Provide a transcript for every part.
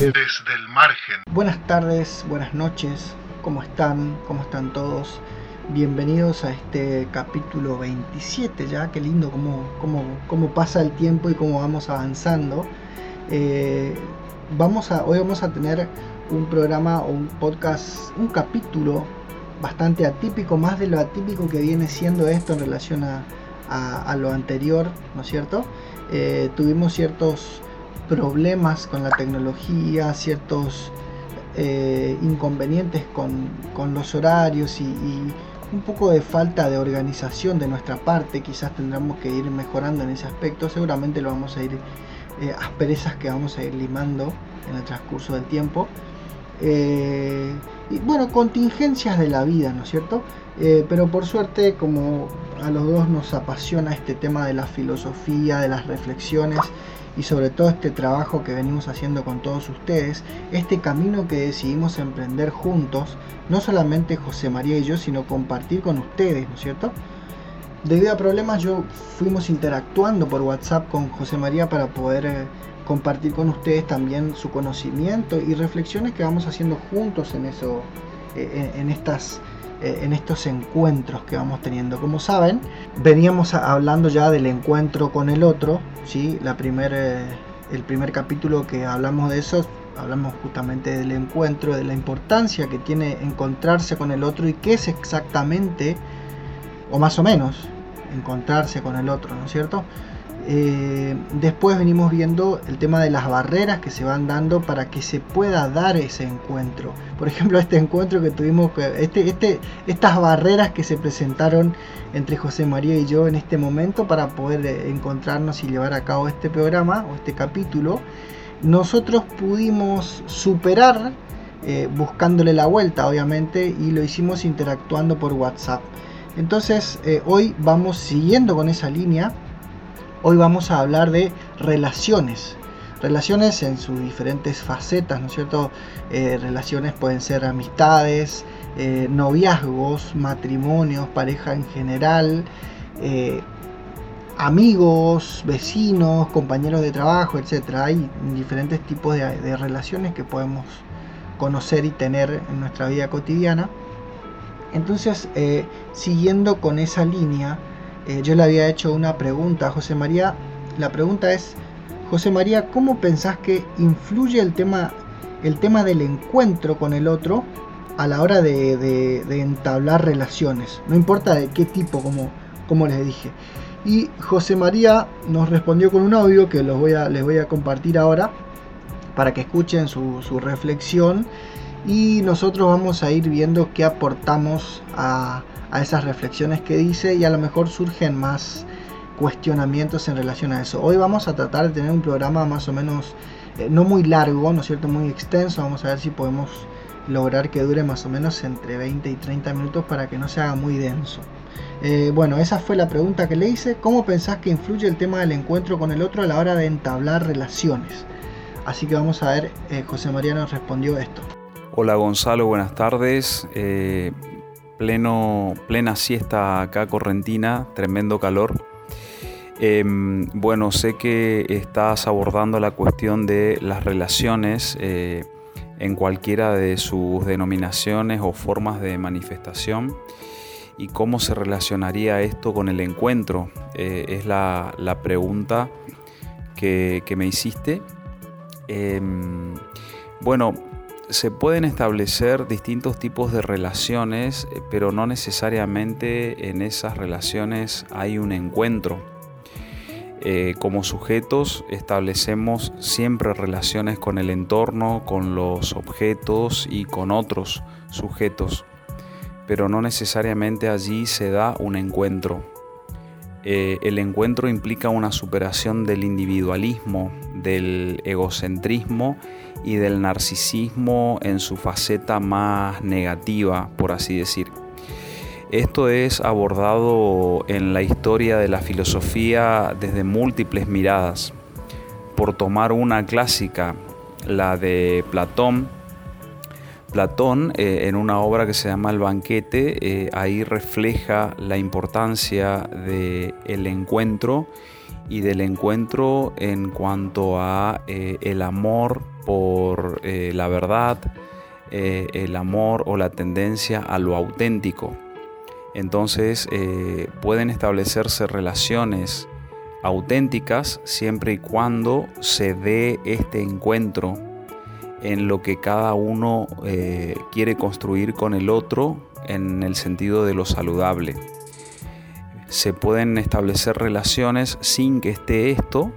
Desde el margen. Buenas tardes, buenas noches, ¿cómo están? ¿Cómo están todos? Bienvenidos a este capítulo 27 ya, qué lindo cómo, cómo, cómo pasa el tiempo y cómo vamos avanzando. Eh, vamos a, hoy vamos a tener un programa o un podcast, un capítulo bastante atípico, más de lo atípico que viene siendo esto en relación a, a, lo anterior, ¿no es cierto? Eh, tuvimos ciertos problemas con la tecnología, ciertos eh, inconvenientes con, con, los horarios y, y, un poco de falta de organización de nuestra parte. Quizás tendremos que ir mejorando en ese aspecto. Seguramente lo vamos a ir, eh, asperezas que vamos a ir limando en el transcurso del tiempo. Eh, y bueno, contingencias de la vida, ¿no es cierto? Eh, pero por suerte, como a los dos nos apasiona este tema de la filosofía, de las reflexiones y sobre todo este trabajo que venimos haciendo con todos ustedes, este camino que decidimos emprender juntos, no solamente José María y yo, sino compartir con ustedes, ¿no es cierto? Debido a problemas yo fuimos interactuando por WhatsApp con José María para poder eh, compartir con ustedes también su conocimiento y reflexiones que vamos haciendo juntos en eso, eh, en, estas eh, en estos encuentros que vamos teniendo. Como saben, veníamos hablando ya del encuentro con el otro, ¿sí? La primer, eh, el primer capítulo que hablamos de eso, hablamos justamente del encuentro, de la importancia que tiene encontrarse con el otro y qué es exactamente, o más o menos, encontrarse con el otro, ¿no es cierto? Eh, después venimos viendo el tema de las barreras que se van dando para que se pueda dar ese encuentro. Por ejemplo, este encuentro que tuvimos, este, este, estas barreras que se presentaron entre José María y yo en este momento para poder eh, encontrarnos y llevar a cabo este programa o este capítulo, nosotros pudimos superar eh, buscándole la vuelta, obviamente, y lo hicimos interactuando por WhatsApp. Entonces, hoy vamos siguiendo con esa línea Hoy vamos a hablar de relaciones. Relaciones en sus diferentes facetas, ¿no es cierto? Eh, relaciones pueden ser amistades, eh, noviazgos, matrimonios, pareja en general, eh, amigos, vecinos, compañeros de trabajo, etc. Hay diferentes tipos de, relaciones que podemos conocer y tener en nuestra vida cotidiana. Entonces, siguiendo con esa línea, eh, yo le había hecho una pregunta a José María. La pregunta es, José María, ¿cómo pensás que influye el tema, el tema del encuentro con el otro a la hora de, entablar relaciones? No importa de qué tipo, como, como les dije. Y José María nos respondió con un audio que les voy a compartir ahora para que escuchen su reflexión y nosotros vamos a ir viendo qué aportamos a, a esas reflexiones que dice y a lo mejor surgen más cuestionamientos en relación a eso. Hoy vamos a tratar de tener un programa más o menos eh, no muy largo, ¿no es cierto? Muy extenso. Vamos a ver si podemos lograr que dure más o menos entre 20 y 30 minutos para que no se haga muy denso. Eh, bueno, esa fue la pregunta que le hice. ¿Cómo pensás que influye el tema del encuentro con el otro a la hora de entablar relaciones? Así que vamos a ver, eh, José María nos respondió esto. Hola Gonzalo, buenas tardes pleno, plena siesta acá correntina, tremendo calor. Em, bueno, sé que estás abordando la cuestión de las relaciones eh, en cualquiera de sus denominaciones o formas de manifestación y cómo se relacionaría esto con el encuentro. Eh, es la, pregunta que, que, me hiciste. Em, bueno, se pueden establecer distintos tipos de relaciones, eh, pero no necesariamente en esas relaciones hay un encuentro. Eh, como sujetos establecemos siempre relaciones con el entorno, con los objetos y con otros sujetos, pero no necesariamente allí se da un encuentro. Eh, el encuentro implica una superación del individualismo, del egocentrismo y del narcisismo en su faceta más negativa, por así decir. Esto es abordado en la historia de la filosofía desde múltiples miradas. Por tomar una clásica, la de Platón, Platón, eh, en una obra que se llama El banquete, eh, ahí refleja la importancia del el encuentro y del encuentro en cuanto a eh, el amor por la verdad, el amor o la tendencia a lo auténtico. Entonces pueden establecerse relaciones auténticas siempre y cuando se dé este encuentro en lo que cada uno eh, quiere construir con el otro en el sentido de lo saludable. Se pueden establecer relaciones sin que esté esto,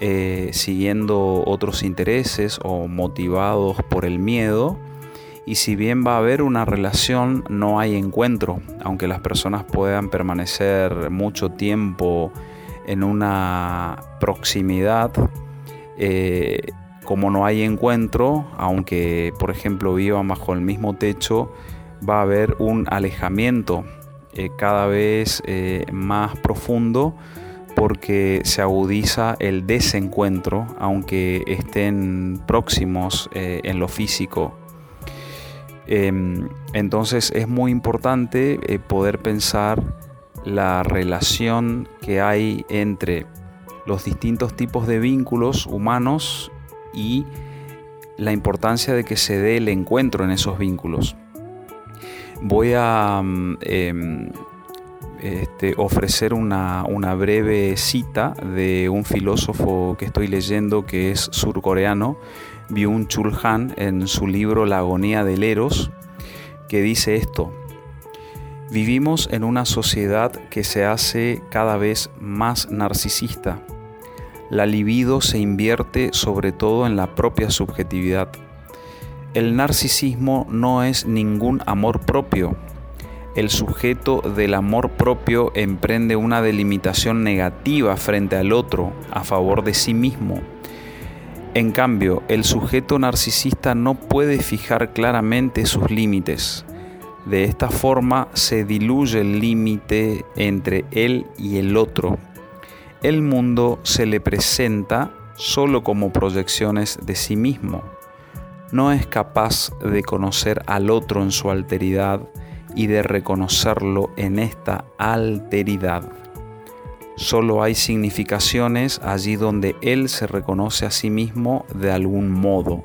eh, siguiendo otros intereses o motivados por el miedo. Y si bien va a haber una relación, no hay encuentro, aunque las personas puedan permanecer mucho tiempo en una proximidad. Eh, como no hay encuentro, aunque por ejemplo vivan bajo el mismo techo, va a haber un alejamiento eh, cada vez eh, más profundo porque se agudiza el desencuentro, aunque estén próximos eh, en lo físico. Em, entonces es muy importante poder pensar la relación que hay entre los distintos tipos de vínculos humanos y la importancia de que se dé el encuentro en esos vínculos. Voy a mm, em, este, ofrecer una, breve cita de un filósofo que estoy leyendo que es surcoreano, Byung-Chul Han, en su libro La agonía del Eros, que dice esto. Vivimos en una sociedad que se hace cada vez más narcisista la libido se invierte sobre todo en la propia subjetividad. El narcisismo no es ningún amor propio. El sujeto del amor propio emprende una delimitación negativa frente al otro a favor de sí mismo. En cambio, el sujeto narcisista no puede fijar claramente sus límites. De esta forma se diluye el límite entre él y el otro el mundo se le presenta solo como proyecciones de sí mismo. No es capaz de conocer al otro en su alteridad y de reconocerlo en esta alteridad. Solo hay significaciones allí donde él se reconoce a sí mismo de algún modo.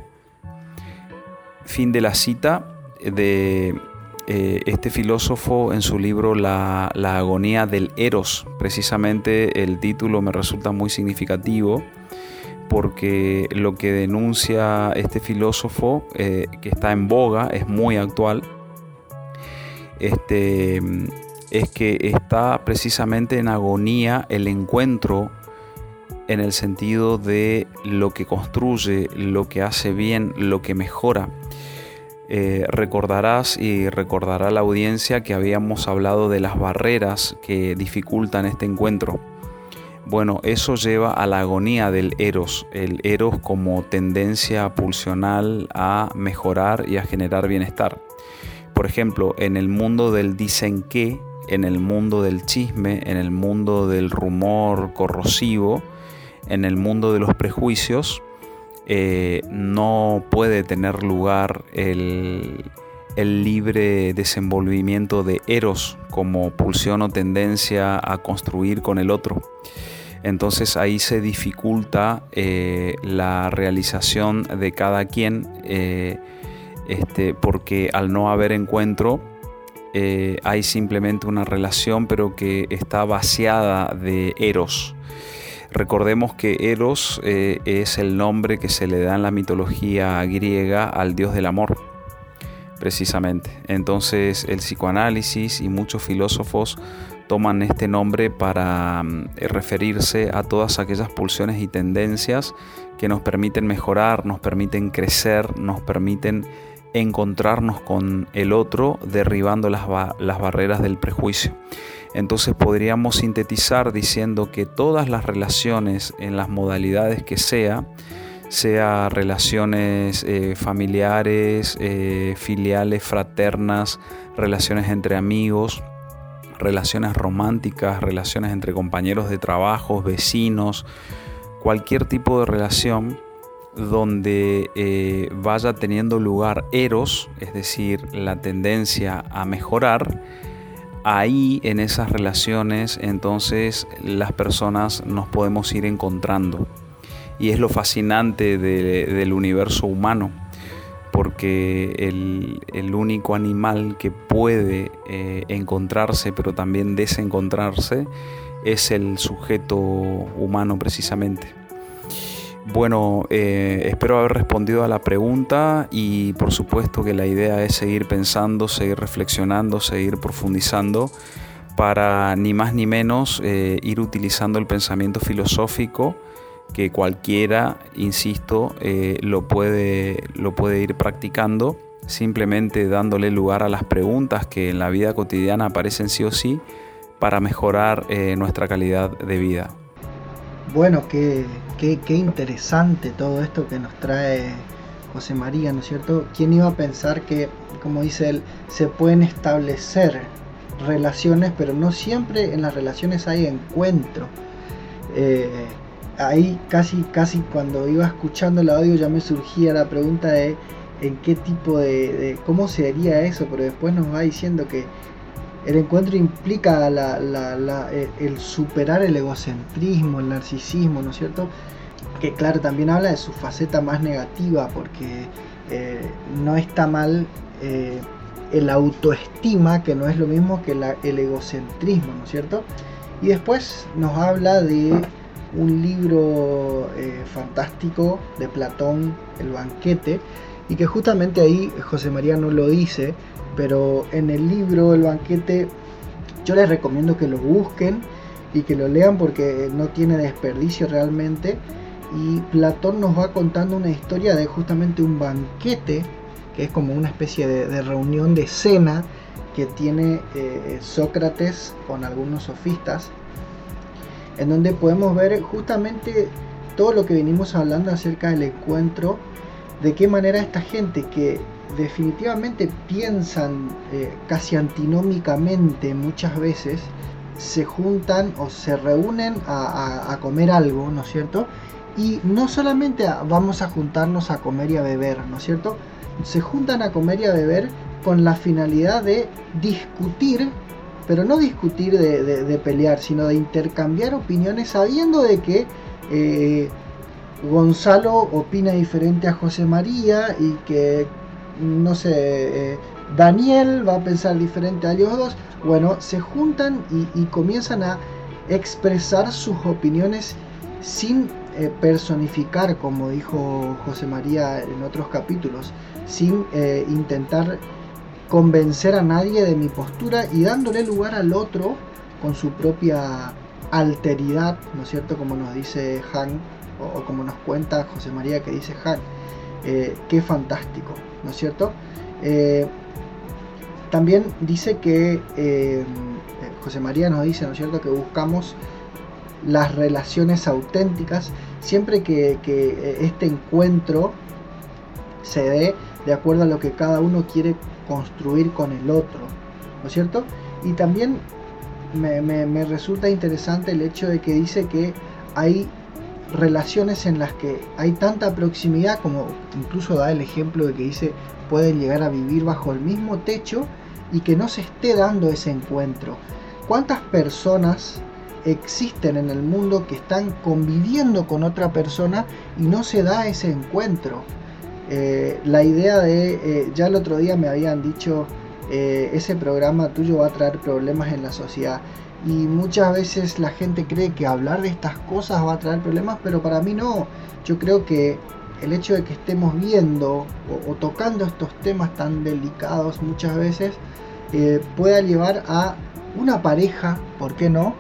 Fin de la cita de eh, este filósofo en su libro la, agonía del Eros, precisamente el título me resulta muy significativo porque lo que denuncia este filósofo eh, que está en boga, es muy actual, este, es que está precisamente en agonía el encuentro en el sentido de lo que construye, lo que hace bien, lo que mejora. Eh, recordarás y recordará la audiencia que habíamos hablado de las barreras que dificultan este encuentro. Bueno, eso lleva a la agonía del eros, el eros como tendencia pulsional a mejorar y a generar bienestar. Por ejemplo, en el mundo del dicen que, en el mundo del chisme, en el mundo del rumor corrosivo, en el mundo de los prejuicios, eh, no puede tener lugar el, libre desenvolvimiento de eros como pulsión o tendencia a construir con el otro. Entonces ahí se dificulta eh, la realización de cada quien eh, este, porque al no haber encuentro hay simplemente una relación pero que está vaciada de eros. Recordemos que Eros eh, es el nombre que se le da en la mitología griega al dios del amor, precisamente. Entonces el psicoanálisis y muchos filósofos toman este nombre para mm, referirse a todas aquellas pulsiones y tendencias que nos permiten mejorar, nos permiten crecer, nos permiten encontrarnos con el otro derribando las, las barreras del prejuicio. Entonces podríamos sintetizar diciendo que todas las relaciones en las modalidades que sea, sea relaciones eh, familiares, eh, filiales, fraternas, relaciones entre amigos, relaciones románticas, relaciones entre compañeros de trabajo, vecinos, cualquier tipo de relación donde eh, vaya teniendo lugar eros, es decir, la tendencia a mejorar, ahí en esas relaciones entonces las personas nos podemos ir encontrando. Y es lo fascinante del universo humano, porque el, único animal que puede eh, encontrarse pero también desencontrarse es el sujeto humano precisamente. Bueno, eh, espero haber respondido a la pregunta y por supuesto que la idea es seguir pensando, seguir reflexionando, seguir profundizando para ni más ni menos eh, ir utilizando el pensamiento filosófico que cualquiera, insisto, eh, lo, puede, lo puede ir practicando simplemente dándole lugar a las preguntas que en la vida cotidiana aparecen sí o sí para mejorar nuestra calidad de vida. Bueno, qué, interesante todo esto que nos trae José María, ¿no es cierto? ¿Quién iba a pensar que, como dice él, se pueden establecer relaciones, pero no siempre en las relaciones hay encuentro? Eh, ahí casi, casi cuando iba escuchando el audio ya me surgía la pregunta de en qué tipo de, de cómo sería eso, pero después nos va diciendo que el encuentro implica eh, el superar el egocentrismo, el narcisismo, ¿no es cierto? Que claro, también habla de su faceta más negativa, porque eh, no está mal eh, el autoestima, que no es lo mismo que el egocentrismo, ¿no es cierto? Y después nos habla de un libro fantástico de Platón, El banquete, y que justamente ahí José María no lo dice, pero en el libro El banquete yo les recomiendo que lo busquen y que lo lean porque no tiene desperdicio realmente. Y Platón nos va contando una historia de justamente un banquete, que es como una especie de, reunión de cena que tiene eh, Sócrates con algunos sofistas, en donde podemos ver justamente todo lo que venimos hablando acerca del encuentro, de qué manera esta gente que definitivamente piensan eh, casi antinómicamente muchas veces, se juntan o se reúnen a, comer algo, ¿no es cierto? Y no solamente vamos a juntarnos a comer y a beber, ¿no es cierto? Se juntan a comer y a beber con la finalidad de discutir, pero no discutir de, pelear, sino de intercambiar opiniones sabiendo de que eh, Gonzalo opina diferente a José María y que no sé, eh, Daniel va a pensar diferente a ellos dos. Bueno, se juntan y, comienzan a expresar sus opiniones sin eh, personificar, como dijo José María en otros capítulos, sin eh, intentar convencer a nadie de mi postura y dándole lugar al otro con su propia alteridad, ¿no es cierto? Como nos dice Han, o, como nos cuenta José María que dice Han. qué fantástico. ¿no es cierto? Eh, también dice que, eh, José María nos dice, ¿no es cierto?, que buscamos las relaciones auténticas siempre que, eh, este encuentro se dé de acuerdo a lo que cada uno quiere construir con el otro, ¿no es cierto? Y también me resulta interesante el hecho de que dice que hay relaciones en las que hay tanta proximidad como incluso da el ejemplo de que dice pueden llegar a vivir bajo el mismo techo y que no se esté dando ese encuentro. ¿Cuántas personas existen en el mundo que están conviviendo con otra persona y no se da ese encuentro? Eh, la idea de, eh, ya el otro día me habían dicho, eh, ese programa tuyo va a traer problemas en la sociedad y muchas veces la gente cree que hablar de estas cosas va a traer problemas, pero para mí no. Yo creo que el hecho de que estemos viendo o, tocando estos temas tan delicados muchas veces eh, pueda llevar a una pareja, ¿por qué no?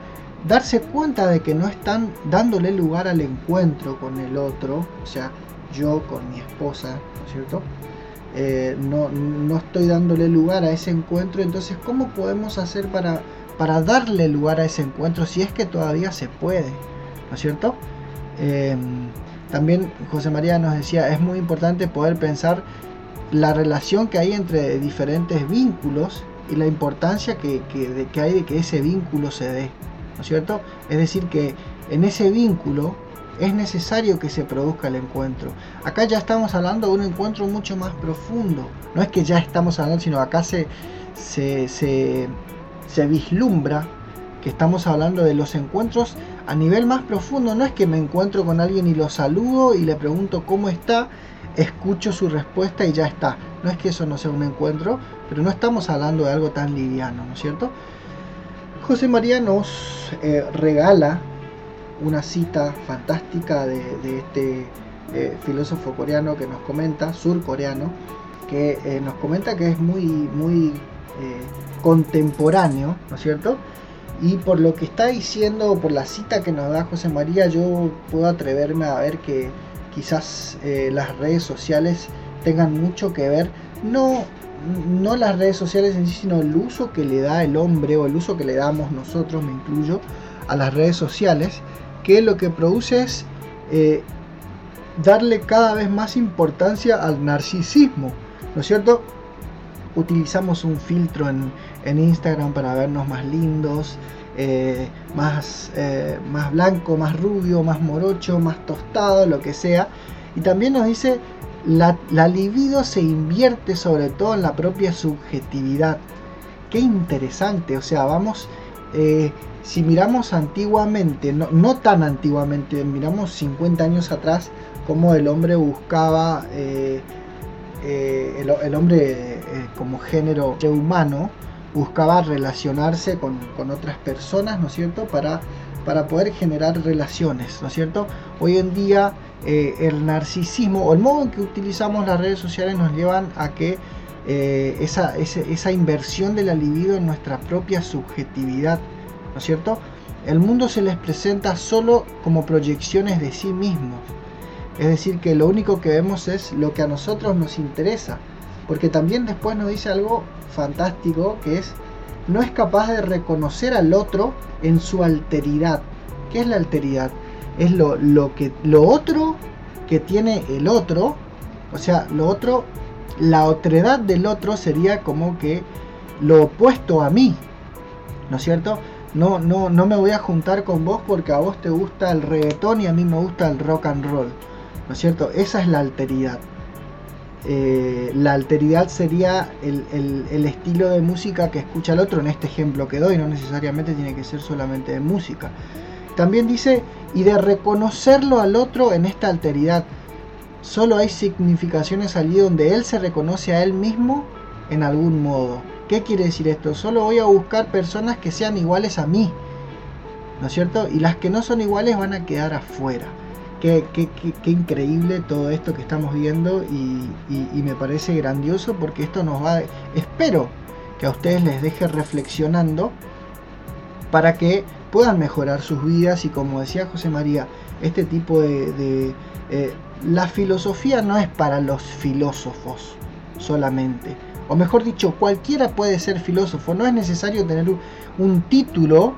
Darse cuenta de que no están dándole lugar al encuentro con el otro, o sea, yo con mi esposa, ¿no es cierto? Eh, no, no estoy dándole lugar a ese encuentro, entonces ¿cómo podemos hacer para para darle lugar a ese encuentro si es que todavía se puede, ¿no es cierto? Em, también José María nos decía, es muy importante poder pensar la relación que hay entre diferentes vínculos y la importancia que, que, hay de que ese vínculo se dé, ¿no es cierto? Es decir, que en ese vínculo es necesario que se produzca el encuentro. Acá ya estamos hablando de un encuentro mucho más profundo. No es que ya estamos hablando, sino acá se, se, vislumbra que estamos hablando de los encuentros a nivel más profundo. No es que me encuentro con alguien y lo saludo y le pregunto cómo está, escucho su respuesta y ya está. No es que eso no sea un encuentro, pero no estamos hablando de algo tan liviano, ¿no es cierto? José María nos eh, regala una cita fantástica de, este eh, filósofo coreano que nos comenta, surcoreano, que eh, nos comenta que es muy, muy contemporáneo, ¿no es cierto? Y por lo que está diciendo, por la cita que nos da José María, yo puedo atreverme a ver que quizás las redes sociales tengan mucho que ver, no no las redes sociales en sí, sino el uso que le da el hombre o el uso que le damos nosotros, me incluyo, a las redes sociales, que lo que produce es eh, darle cada vez más importancia al narcisismo, ¿no es cierto? Utilizamos un filtro en, Instagram para vernos más lindos, eh, más, eh, más blanco, más rubio, más morocho, más tostado, lo que sea. Y también nos dice la, libido se invierte sobre todo en la propia subjetividad. Qué interesante, o sea, vamos, eh, si miramos antiguamente, no, tan antiguamente, miramos 50 años atrás, como el hombre buscaba, el, hombre como género humano, buscaba relacionarse con, otras personas, ¿no es cierto?, para, poder generar relaciones, ¿no es cierto? Hoy en día eh, el narcisismo o el modo en que utilizamos las redes sociales nos llevan a que eh, esa, esa, inversión de la libido en nuestra propia subjetividad, ¿no es cierto? El mundo se les presenta solo como proyecciones de sí mismos. Es decir, que lo único que vemos es lo que a nosotros nos interesa. Porque también después nos dice algo fantástico que es, no es capaz de reconocer al otro en su alteridad. ¿Qué es la alteridad? es lo, lo, que, lo otro que tiene el otro, o sea, lo otro, la otredad del otro sería como que lo opuesto a mí, ¿no es cierto? No, no, no me voy a juntar con vos porque a vos te gusta el reggaetón y a mí me gusta el rock and roll, ¿no es cierto? Esa es la alteridad. Eh, la alteridad sería el, el, estilo de música que escucha el otro en este ejemplo que doy, no necesariamente tiene que ser solamente de música. También dice, y de reconocerlo al otro en esta alteridad. Solo hay significaciones allí donde él se reconoce a él mismo en algún modo. ¿Qué quiere decir esto? Solo voy a buscar personas que sean iguales a mí. ¿No es cierto? Y las que no son iguales van a quedar afuera. Qué, increíble todo esto que estamos viendo y, y me parece grandioso porque esto nos va... Espero que a ustedes les deje reflexionando para que puedan mejorar sus vidas y como decía José María, este tipo de... Eh, la filosofía no es para los filósofos solamente. O mejor dicho, cualquiera puede ser filósofo. No es necesario tener un, título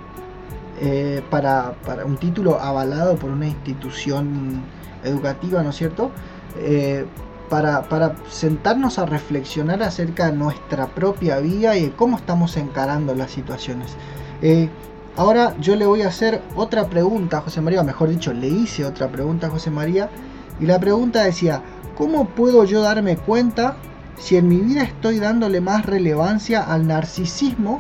eh, para, un título avalado por una institución educativa, ¿no es cierto? Eh, para, para, sentarnos a reflexionar acerca de nuestra propia vida y de cómo estamos encarando las situaciones. Ahora yo le voy a hacer otra pregunta a José María, mejor dicho, le hice otra pregunta a José María. Y la pregunta decía, ¿cómo puedo yo darme cuenta si en mi vida estoy dándole más relevancia al narcisismo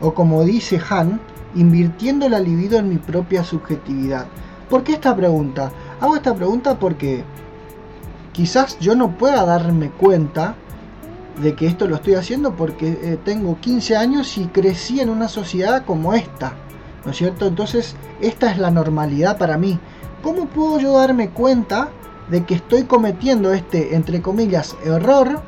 o como dice Han, invirtiendo la libido en mi propia subjetividad? ¿Por qué esta pregunta? Hago esta pregunta porque quizás yo no pueda darme cuenta de que esto lo estoy haciendo porque eh, tengo 15 años y crecí en una sociedad como esta, ¿no es cierto? Entonces, esta es la normalidad para mí. ¿Cómo puedo yo darme cuenta de que estoy cometiendo este, entre comillas, error,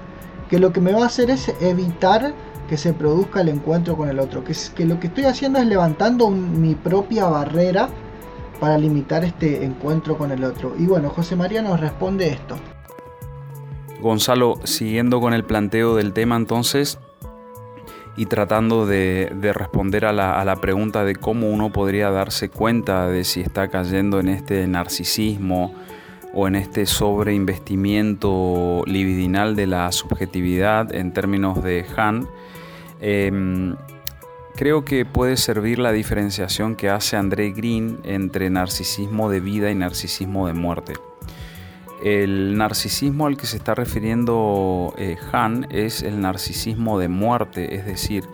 que lo que me va a hacer es evitar que se produzca el encuentro con el otro? Que, es, que lo que estoy haciendo es levantando mi propia barrera para limitar este encuentro con el otro. Y bueno, José María nos responde esto. Gonzalo, siguiendo con el planteo del tema entonces y tratando de, responder a la, pregunta de cómo uno podría darse cuenta de si está cayendo en este narcisismo o en este sobreinvestimiento libidinal de la subjetividad en términos de Han, em, creo que puede servir la diferenciación que hace André Green entre narcisismo de vida y narcisismo de muerte. El narcisismo al que se está refiriendo eh, Han es el narcisismo de muerte, es decir,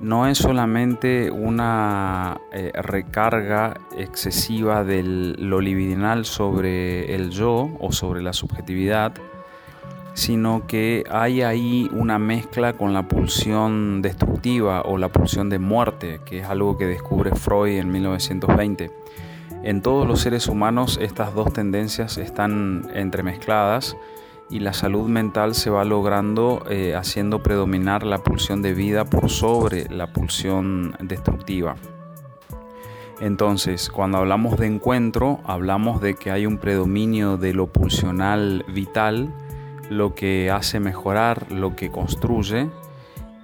no es solamente una eh, recarga excesiva de lo libidinal sobre el yo o sobre la subjetividad, sino que hay ahí una mezcla con la pulsión destructiva o la pulsión de muerte, que es algo que descubre Freud en 1920. En todos los seres humanos estas dos tendencias están entremezcladas y la salud mental se va logrando eh, haciendo predominar la pulsión de vida por sobre la pulsión destructiva. Entonces, cuando hablamos de encuentro, hablamos de que hay un predominio de lo pulsional vital, lo que hace mejorar, lo que construye,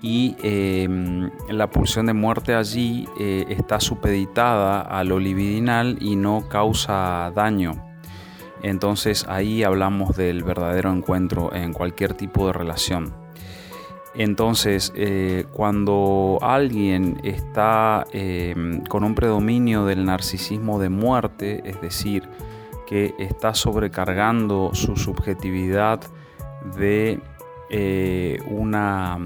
y em, la pulsión de muerte allí eh, está supeditada a lo libidinal y no causa daño. Entonces ahí hablamos del verdadero encuentro en cualquier tipo de relación. Entonces, eh, cuando alguien está em, con un predominio del narcisismo de muerte, es decir, que está sobrecargando su subjetividad de eh, una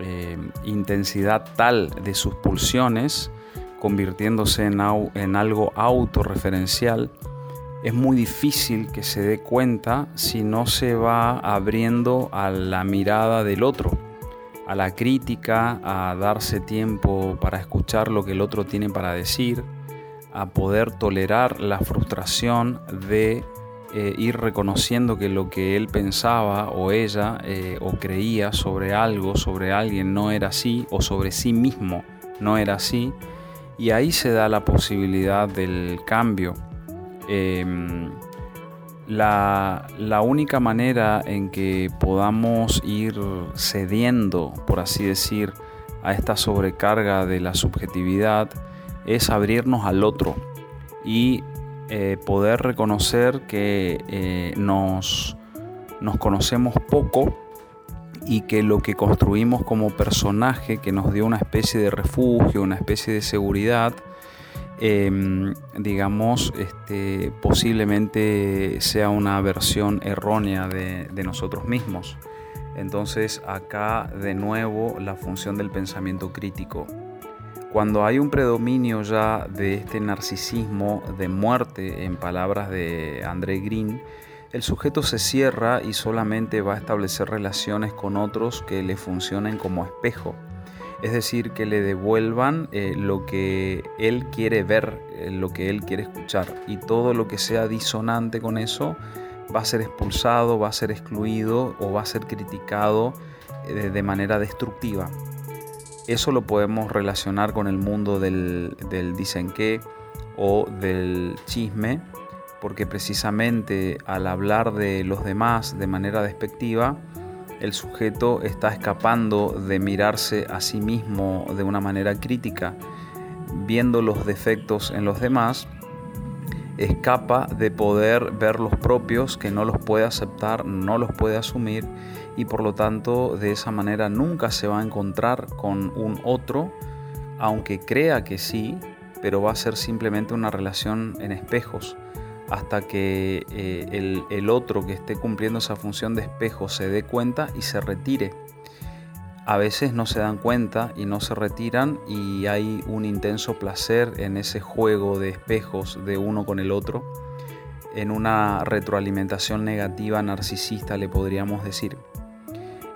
em, intensidad tal de sus pulsiones, convirtiéndose en, en algo autorreferencial, es muy difícil que se dé cuenta si no se va abriendo a la mirada del otro, a la crítica, a darse tiempo para escuchar lo que el otro tiene para decir, a poder tolerar la frustración de eh, ir reconociendo que lo que él pensaba o ella eh, o creía sobre algo, sobre alguien no era así o sobre sí mismo no era así. Y ahí se da la posibilidad del cambio Em, la, única manera en que podamos ir cediendo, por así decir, a esta sobrecarga de la subjetividad es abrirnos al otro y eh, poder reconocer que eh, nos, nos conocemos poco y que lo que construimos como personaje que nos dio una especie de refugio, una especie de seguridad, Em, digamos, este, posiblemente sea una versión errónea de, nosotros mismos. Entonces acá de nuevo la función del pensamiento crítico. Cuando hay un predominio ya de este narcisismo de muerte, en palabras de André Green, el sujeto se cierra y solamente va a establecer relaciones con otros que le funcionen como espejo es decir, que le devuelvan eh, lo que él quiere ver, eh, lo que él quiere escuchar, y todo lo que sea disonante con eso va a ser expulsado, va a ser excluido o va a ser criticado eh, de manera destructiva. Eso lo podemos relacionar con el mundo del, del dicen que o del chisme, porque precisamente al hablar de los demás de manera despectiva, el sujeto está escapando de mirarse a sí mismo de una manera crítica, viendo los defectos en los demás, escapa de poder ver los propios que no los puede aceptar, no los puede asumir y por lo tanto de esa manera nunca se va a encontrar con un otro, aunque crea que sí, pero va a ser simplemente una relación en espejos hasta que eh, el, otro que esté cumpliendo esa función de espejo se dé cuenta y se retire. A veces no se dan cuenta y no se retiran y hay un intenso placer en ese juego de espejos de uno con el otro, en una retroalimentación negativa narcisista le podríamos decir.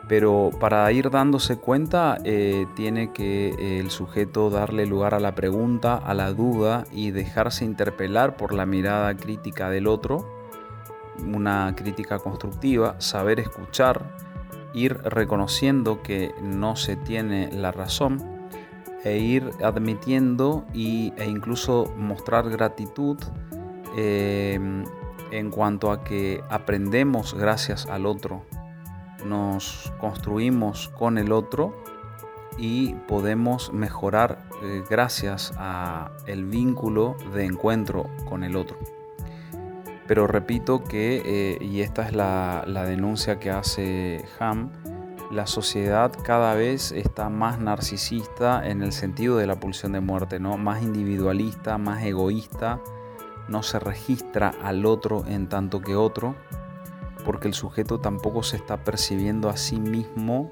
Pero para ir dándose cuenta eh, tiene que eh, el sujeto darle lugar a la pregunta, a la duda y dejarse interpelar por la mirada crítica del otro, una crítica constructiva, saber escuchar, ir reconociendo que no se tiene la razón e ir admitiendo y, e incluso mostrar gratitud eh, en cuanto a que aprendemos gracias al otro nos construimos con el otro y podemos mejorar eh, gracias a el vínculo de encuentro con el otro. Pero repito que, eh, y esta es la, denuncia que hace Ham, la sociedad cada vez está más narcisista en el sentido de la pulsión de muerte, ¿no? Más individualista, más egoísta, no se registra al otro en tanto que otro, porque el sujeto tampoco se está percibiendo a sí mismo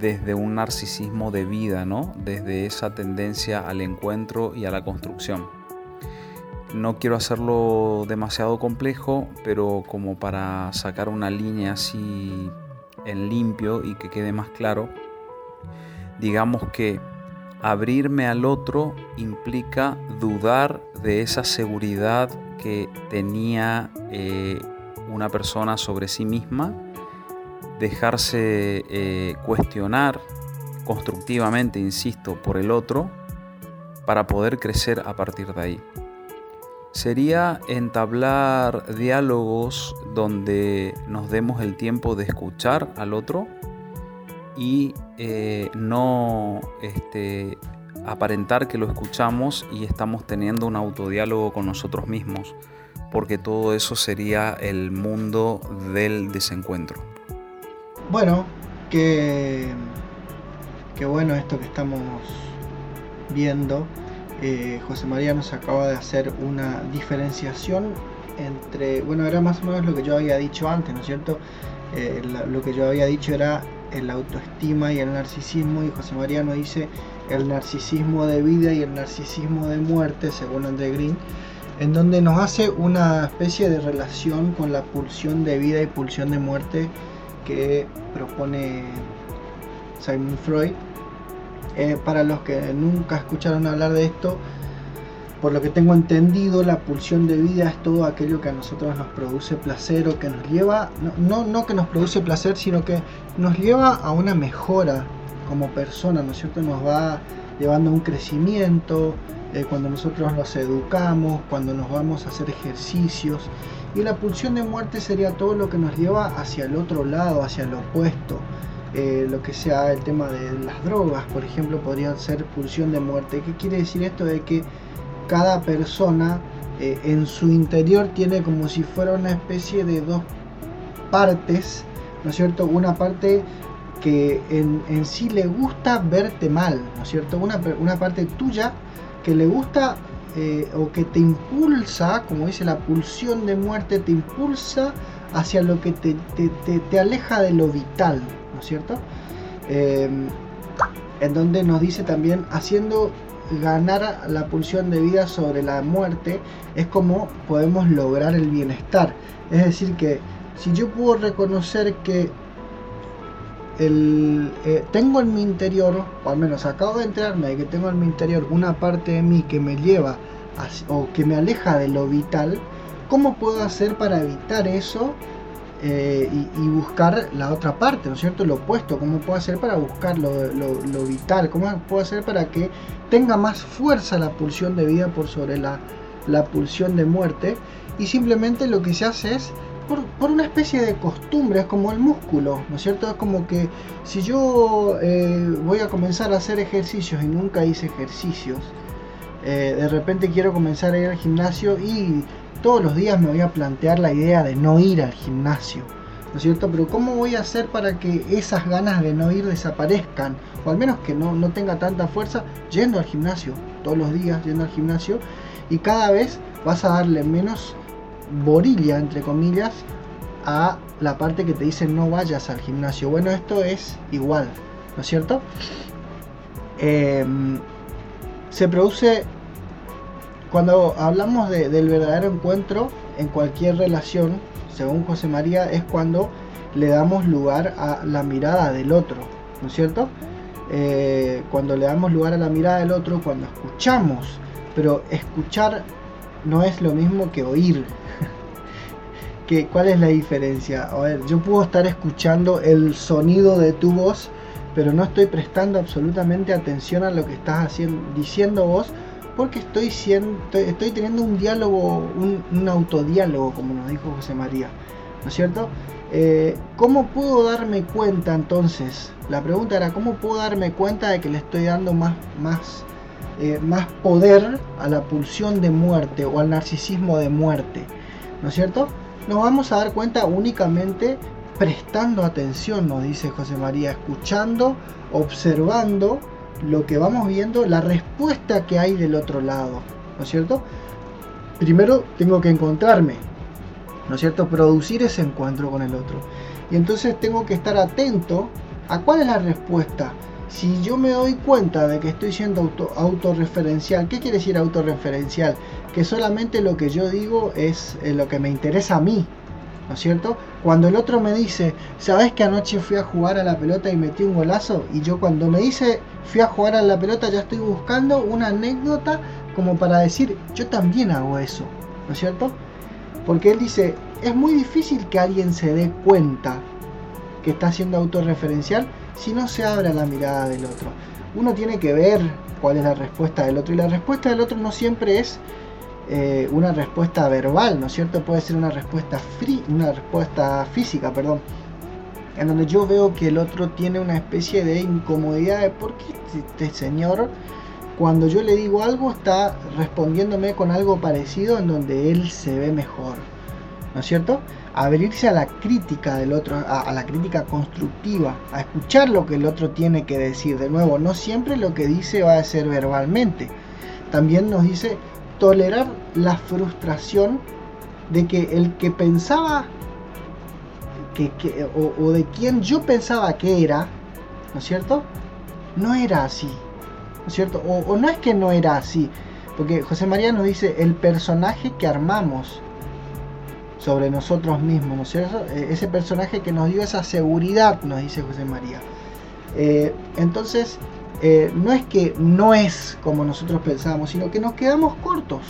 desde un narcisismo de vida, ¿no? Desde esa tendencia al encuentro y a la construcción. No quiero hacerlo demasiado complejo, pero como para sacar una línea así en limpio y que quede más claro, digamos que abrirme al otro implica dudar de esa seguridad que tenía eh, una persona sobre sí misma, dejarse eh, cuestionar constructivamente, insisto, por el otro, para poder crecer a partir de ahí. Sería entablar diálogos donde nos demos el tiempo de escuchar al otro y eh, no este, aparentar que lo escuchamos y estamos teniendo un autodiálogo con nosotros mismos, porque todo eso sería el mundo del desencuentro. Bueno, qué, qué bueno esto que estamos viendo eh, José María nos acaba de hacer una diferenciación entre, bueno, era más o menos lo que yo había dicho antes, ¿no es cierto? Eh, lo que yo había dicho era el autoestima y el narcisismo y José María nos dice el narcisismo de vida y el narcisismo de muerte, según André Green, en donde nos hace una especie de relación con la pulsión de vida y pulsión de muerte que propone Simon Freud eh, para los que nunca escucharon hablar de esto, por lo que tengo entendido, la pulsión de vida es todo aquello que a nosotros nos produce placer o que nos lleva, no, no, que nos produce placer, sino que nos lleva a una mejora como persona, ¿no es cierto? Nos va llevando a un crecimiento, eh, cuando nosotros nos educamos, cuando nos vamos a hacer ejercicios. Y la pulsión de muerte sería todo lo que nos lleva hacia el otro lado, hacia el opuesto. Eh, lo que sea el tema de las drogas, por ejemplo, podrían ser pulsión de muerte. ¿Qué quiere decir esto? De que cada persona eh, en su interior tiene como si fuera una especie de dos partes, ¿no es cierto? Una parte que en, sí le gusta verte mal, ¿no es cierto? Una, una parte tuya que le gusta eh, o que te impulsa, como dice la pulsión de muerte, te impulsa hacia lo que te, te aleja de lo vital, cierto? Em, en donde nos dice también, haciendo ganar la pulsión de vida sobre la muerte, es como podemos lograr el bienestar. Es decir, que si yo puedo reconocer que el, eh, tengo en mi interior, o al menos acabo de enterarme de que tengo en mi interior una parte de mí que me lleva o que me aleja de lo vital, ¿cómo puedo hacer para evitar eso eh, y, buscar la otra parte, ¿no es cierto? Lo opuesto, cómo puedo hacer para buscar lo, vital, cómo puedo hacer para que tenga más fuerza la pulsión de vida por sobre la, pulsión de muerte. Y simplemente lo que se hace es por, una especie de costumbre, es como el músculo, ¿no es cierto? Es como que si yo eh, voy a comenzar a hacer ejercicios y nunca hice ejercicios, eh, de repente quiero comenzar a ir al gimnasio y todos los días me voy a plantear la idea de no ir al gimnasio, ¿no es cierto? Pero ¿cómo voy a hacer para que esas ganas de no ir desaparezcan? O al menos que no, no tenga tanta fuerza yendo al gimnasio, todos los días yendo al gimnasio, y cada vez vas a darle menos borilla, entre comillas, a la parte que te dice no vayas al gimnasio. Bueno, esto es igual, ¿no es cierto? Em, se produce cuando hablamos del verdadero encuentro en cualquier relación, según José María, es cuando le damos lugar a la mirada del otro, ¿no es cierto? Eh, cuando le damos lugar a la mirada del otro, cuando escuchamos, pero escuchar no es lo mismo que oír. ¿Qué, ¿Cuál es la diferencia? A ver, yo puedo estar escuchando el sonido de tu voz, pero no estoy prestando absolutamente atención a lo que estás haciendo, diciendo vos porque estoy, siendo, estoy teniendo un diálogo, un, autodiálogo, como nos dijo José María, ¿no es cierto? Eh, ¿Cómo puedo darme cuenta entonces? La pregunta era, ¿cómo puedo darme cuenta de que le estoy dando más, más, eh, más poder a la pulsión de muerte o al narcisismo de muerte? ¿No es cierto? Nos vamos a dar cuenta únicamente prestando atención, nos dice José María, escuchando, observando lo que vamos viendo, la respuesta que hay del otro lado, ¿no es cierto? Primero tengo que encontrarme, ¿no es cierto? Producir ese encuentro con el otro. Y entonces tengo que estar atento a cuál es la respuesta. Si yo me doy cuenta de que estoy siendo auto, autorreferencial, ¿qué quiere decir autorreferencial? Que solamente lo que yo digo es eh, lo que me interesa a mí, ¿no es cierto? Cuando el otro me dice, ¿sabes que anoche fui a jugar a la pelota y metí un golazo? Y yo cuando me dice, fui a jugar a la pelota, ya estoy buscando una anécdota como para decir, yo también hago eso, ¿no es cierto? Porque él dice, es muy difícil que alguien se dé cuenta que está siendo autorreferencial si no se abre la mirada del otro. Uno tiene que ver cuál es la respuesta del otro y la respuesta del otro no siempre es eh, una respuesta verbal, ¿no es cierto? Puede ser una respuesta free, una respuesta física, perdón, en donde yo veo que el otro tiene una especie de incomodidad de por qué este señor cuando yo le digo algo está respondiéndome con algo parecido en donde él se ve mejor. ¿No es cierto? Abrirse a la crítica del otro, a, la crítica constructiva, a escuchar lo que el otro tiene que decir. De nuevo, no siempre lo que dice va a ser verbalmente. También nos dice tolerar la frustración de que el que pensaba que, o, o de quien yo pensaba que era, ¿no es cierto? No era así cierto? O, no es que no era así, porque José María nos dice el personaje que armamos sobre nosotros mismos, ¿no es cierto? E, ese personaje que nos dio esa seguridad, nos dice José María. Eh, entonces, eh, no es que no es como nosotros pensamos, sino que nos quedamos cortos.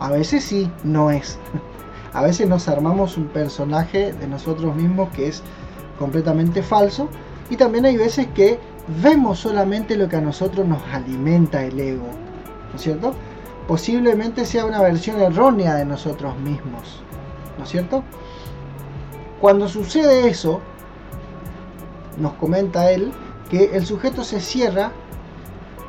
A veces sí, no es. A veces nos armamos un personaje de nosotros mismos que es completamente falso. Y también hay veces que vemos solamente lo que a nosotros nos alimenta el ego, ¿no es cierto? Posiblemente sea una versión errónea de nosotros mismos, ¿no es cierto? Cuando sucede eso, nos comenta él que el sujeto se cierra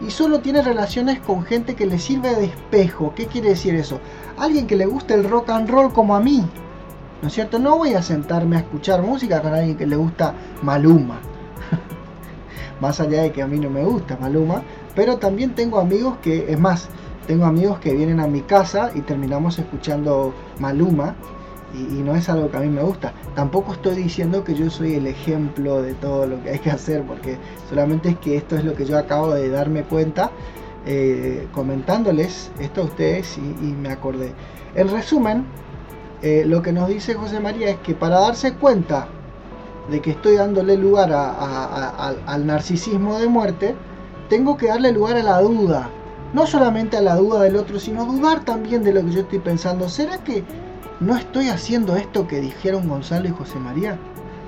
y solo tiene relaciones con gente que le sirve de espejo. ¿Qué quiere decir eso? Alguien que le guste el rock and roll como a mí. ¿No es cierto? No voy a sentarme a escuchar música con alguien que le gusta Maluma más allá de que a mí no me gusta Maluma, pero también tengo amigos que, es más, tengo amigos que vienen a mi casa y terminamos escuchando Maluma y, no es algo que a mí me gusta. Tampoco estoy diciendo que yo soy el ejemplo de todo lo que hay que hacer, porque solamente es que esto es lo que yo acabo de darme cuenta eh, comentándoles esto a ustedes y, me acordé. En resumen, eh, lo que nos dice José María es que para darse cuenta de que estoy dándole lugar al narcisismo de muerte, tengo que darle lugar a la duda. No solamente a la duda del otro, sino dudar también de lo que yo estoy pensando. ¿Será que no estoy haciendo esto que dijeron Gonzalo y José María?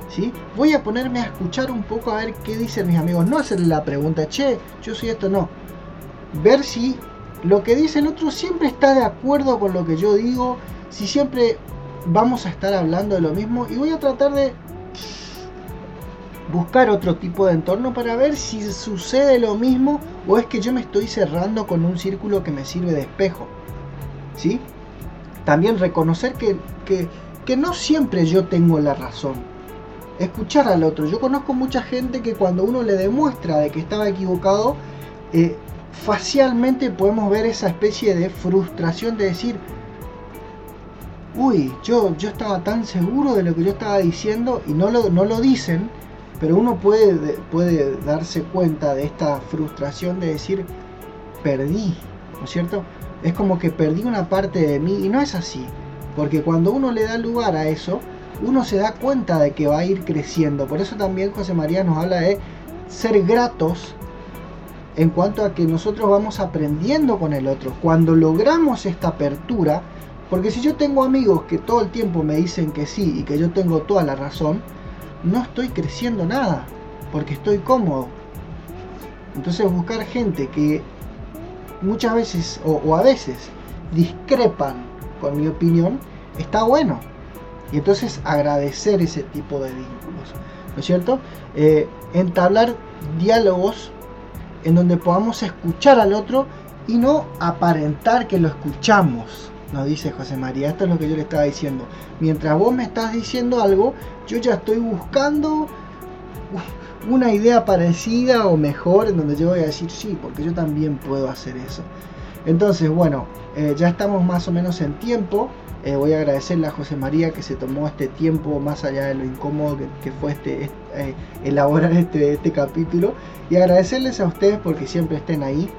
¿Sí? Voy a ponerme a escuchar un poco a ver qué dicen mis amigos. No hacerle la pregunta, che, yo soy esto, no. Ver si lo que dice el otro siempre está de acuerdo con lo que yo digo, si siempre vamos a estar hablando de lo mismo y voy a tratar de buscar otro tipo de entorno para ver si sucede lo mismo o es que yo me estoy cerrando con un círculo que me sirve de espejo. ¿Sí? También reconocer que, que, no siempre yo tengo la razón. Escuchar al otro. Yo conozco mucha gente que cuando uno le demuestra de que estaba equivocado, eh, facialmente podemos ver esa especie de frustración de decir, uy, yo, yo estaba tan seguro de lo que yo estaba diciendo y no lo, no lo dicen pero uno puede, puede darse cuenta de esta frustración de decir, perdí, ¿no es cierto? Es como que perdí una parte de mí y no es así, porque cuando uno le da lugar a eso, uno se da cuenta de que va a ir creciendo. Por eso también José María nos habla de ser gratos en cuanto a que nosotros vamos aprendiendo con el otro. Cuando logramos esta apertura, porque si yo tengo amigos que todo el tiempo me dicen que sí y que yo tengo toda la razón, no estoy creciendo nada, porque estoy cómodo. Entonces buscar gente que muchas veces o, a veces discrepan con mi opinión, está bueno. Y entonces agradecer ese tipo de vínculos. ¿No es cierto? Eh, entablar diálogos en donde podamos escuchar al otro y no aparentar que lo escuchamos. nos dice José María. Esto es lo que yo le estaba diciendo. Mientras vos me estás diciendo algo, yo ya estoy buscando una idea parecida o mejor en donde yo voy a decir sí, porque yo también puedo hacer eso. Entonces, bueno, eh, ya estamos más o menos en tiempo. Eh, voy a agradecerle a José María que se tomó este tiempo más allá de lo incómodo que, fue este, eh, elaborar este, este capítulo. Y agradecerles a ustedes porque siempre estén ahí.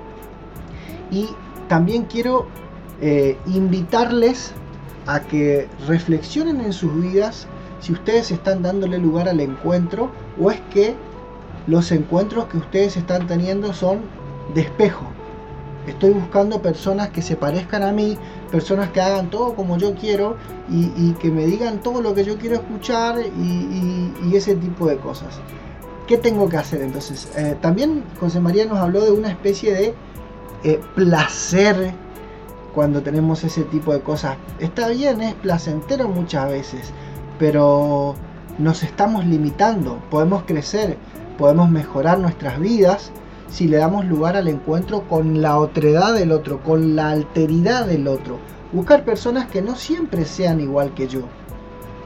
Y también quiero invitarles a que reflexionen en sus vidas si ustedes están dándole lugar al encuentro o es que los encuentros que ustedes están teniendo son de espejo. Estoy buscando personas que se parezcan a mí, personas que hagan todo como yo quiero y, que me digan todo lo que yo quiero escuchar y, ese tipo de cosas. ¿Qué tengo que hacer entonces? Eh, también José María nos habló de una especie de eh, placer cuando tenemos ese tipo de cosas. Está bien, es placentero muchas veces, pero nos estamos limitando. Podemos crecer, podemos mejorar nuestras vidas si le damos lugar al encuentro con la otredad del otro, con la alteridad del otro. Buscar personas que no siempre sean igual que yo.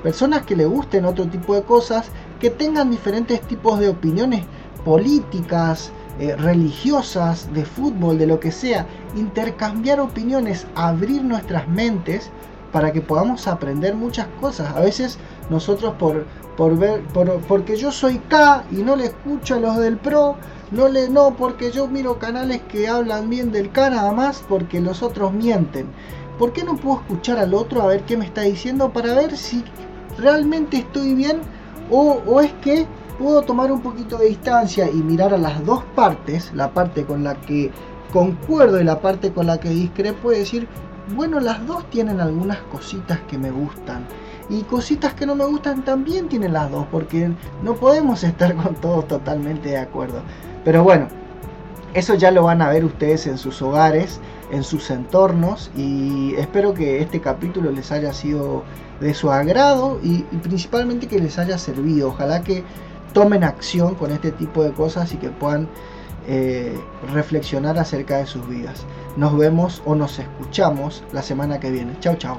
Personas que le gusten otro tipo de cosas, que tengan diferentes tipos de opiniones políticas, eh, religiosas, de fútbol, de lo que sea. Intercambiar opiniones, abrir nuestras mentes para que podamos aprender muchas cosas. A veces nosotros por por ver, por, porque yo soy K y no le escucho a los del Pro, no le, no, porque yo miro canales que hablan bien del K nada más porque los otros mienten. ¿Por qué no puedo escuchar al otro a ver qué me está diciendo para ver si realmente estoy bien o, o es que puedo tomar un poquito de distancia y mirar a las dos partes, la parte con la que concuerdo y la parte con la que discrepo y decir, bueno, las dos tienen algunas cositas que me gustan y cositas que no me gustan también tienen las dos, porque no podemos estar con todos totalmente de acuerdo. Pero bueno, eso ya lo van a ver ustedes en sus hogares, en sus entornos y espero que este capítulo les haya sido de su agrado y, principalmente que les haya servido. Ojalá que tomen acción con este tipo de cosas y que puedan eh, reflexionar acerca de sus vidas. Nos vemos o nos escuchamos la semana que viene. Chao, chao.